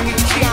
Fucking kill.